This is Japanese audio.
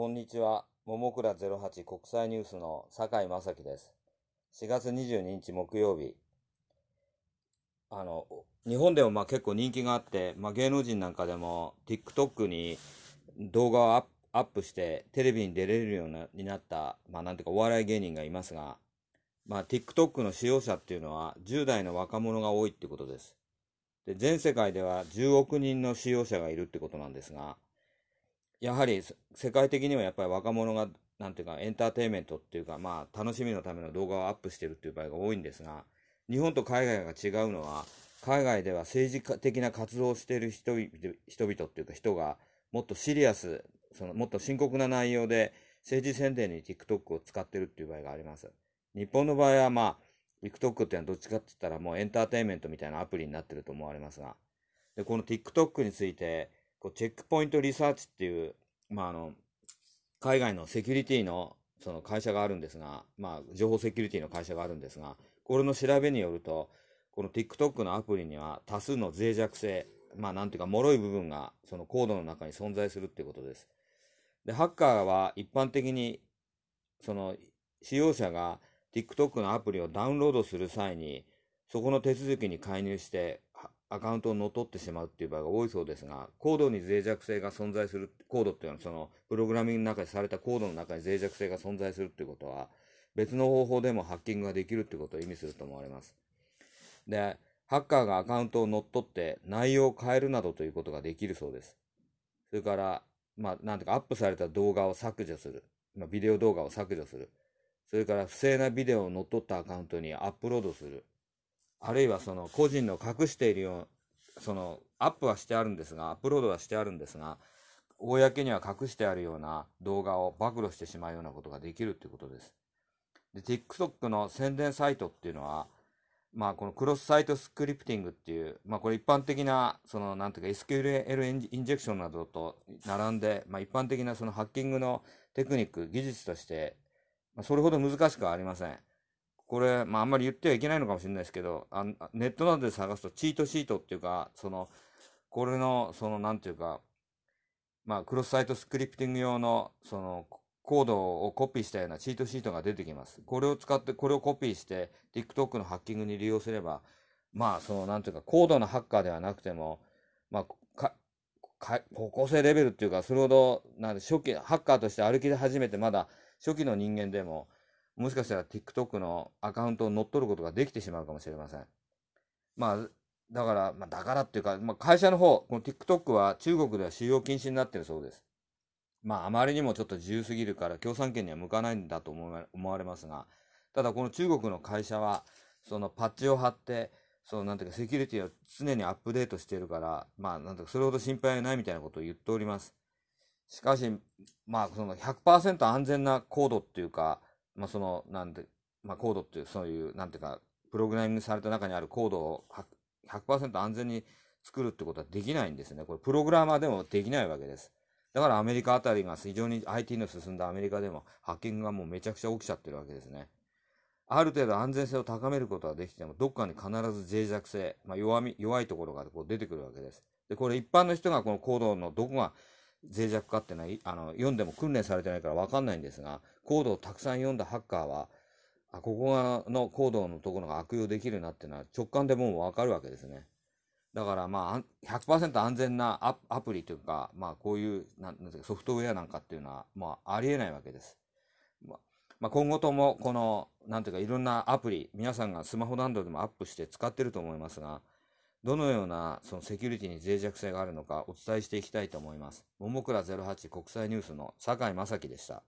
こんにちは。ももくら08国際ニュースの酒井正樹です。4月22日木曜日。あの、日本でもまあ結構人気があって、まあ芸能人なんかでも TikTok に動画をアップアップしてテレビに出れるようなになった、まあなんていうかお笑い芸人がいますが、まあ TikTok の使用者っていうのは10代の若者が多いってことです。で、全世界では10億人の使用者がいるってことなんですが、やはり世界的にはやっぱり若者が、なんていうか、エンターテインメントっていうか、まあ、楽しみのための動画をアップしてるっていう場合が多いんですが、日本と海外が違うのは、海外では政治的な活動をしている人人々っていうか人が、もっとシリアス、そのもっと深刻な内容で政治宣伝に TikTok を使ってるっていう場合があります。日本の場合はまあ、TikTok っていうのはどっちかって言ったらもうエンターテインメントみたいなアプリになってると思われますが、で、この TikTok について、こうチェックポイントリサーチっていう、まあ、あの、海外のセキュリティのその会社があるんですが、まあ、情報セキュリティの会社があるんですが、これの調べによると、この TikTok のアプリには多数の脆弱性、まあ、なんていうか、脆い部分がそのコードの中に存在するっていうことです。で、ハッカーは一般的に、その、使用者が TikTok のアプリをダウンロードする際に、そこの手続きに介入して、アカウントを乗っ取ってしまうっていう場合が多いそうですが、コードに脆弱性が存在する、コードっていうのはその、プログラミングの中にされたコードの中に脆弱性が存在するっていうことは、別の方法でもハッキングができるっていうことを意味すると思われます。で、ハッカーがアカウントを乗っ取って内容を変えるなどということができるそうです。それから、まあ、なんていうか、アップされた動画を削除する。まあ、ビデオ動画を削除する。それから、不正なビデオを乗っ取ったアカウントにアップロードする。あるいは、その、個人の隠しているよう、その、アップはしてあるんですが、アップロードはしてあるんですが、公には隠してあるような動画を暴露してしまうようなことができるということです。で、TikTok の宣伝サイトっていうのは、まあ、このクロスサイトスクリプティングっていう、まあ、これ一般的な、その、なんていうか、SQL インジェクションなどと並んで、まあ、一般的なそのハッキングのテクニック、技術として、まあ、それほど難しくはありません。これ、まあ、あんまり言ってはいけないのかもしれないですけど、あネットなどで探すと、チートシートっていうか、その、これの、その、なんていうか、まあ、クロスサイトスクリプティング用の、その、コードをコピーしたようなチートシートが出てきます。これを使って、これをコピーして、TikTok のハッキングに利用すれば、まあ、その、なんていうか、高度なハッカーではなくても、まあ、か、か、高校生レベルっていうか、それほど、なんで、初期、ハッカーとして歩き始めて、まだ初期の人間でも、もしかしたら TikTok のアカウントを乗っ取ることができてしまうかもしれません。まあ、だから、まあ、だからっていうか、まあ、会社の方、この TikTok は中国では使用禁止になってるそうです。まあ、あまりにもちょっと自由すぎるから、共産権には向かないんだと思わ思われますが、ただこの中国の会社は、そのパッチを貼って、そのなんていうか、セキュリティを常にアップデートしているから、まあ、なんていうか、それほど心配はないみたいなことを言っております。しかし、まあ、その100%安全なコードっていうか、まあ、その、なんで、まあ、コードっていう、そういう、なんていうか、プログラミングされた中にあるコードを100%安全に作るってことはできないんですね。これ、プログラマーでもできないわけです。だからアメリカあたりが非常に IT の進んだアメリカでもハッキングがもうめちゃくちゃ起きちゃってるわけですね。ある程度安全性を高めることはできても、どっかに必ず脆弱性、まあ、弱み、弱いところがこう出てくるわけです。で、これ一般の人がこのコードのどこが脆弱かってい、あの、読んでも訓練されてないからわかんないんですが、コードをたくさん読んだハッカーは、あ、ここがのコードのところが悪用できるなっていうのは直感でもうわかるわけですね。だからまあ、100%安全なアアプリというか、まあこういうなんなんていうかソフトウェアなんかっていうのは、まあありえないわけです。ま、まあ、今後ともこの、なんていうかいろんなアプリ、皆さんがスマホなどでもアップして使ってると思いますが、どのようなそのセキュリティに脆弱性があるのかお伝えしていきたいと思います。ももくら08国際ニュースの坂井正樹でした。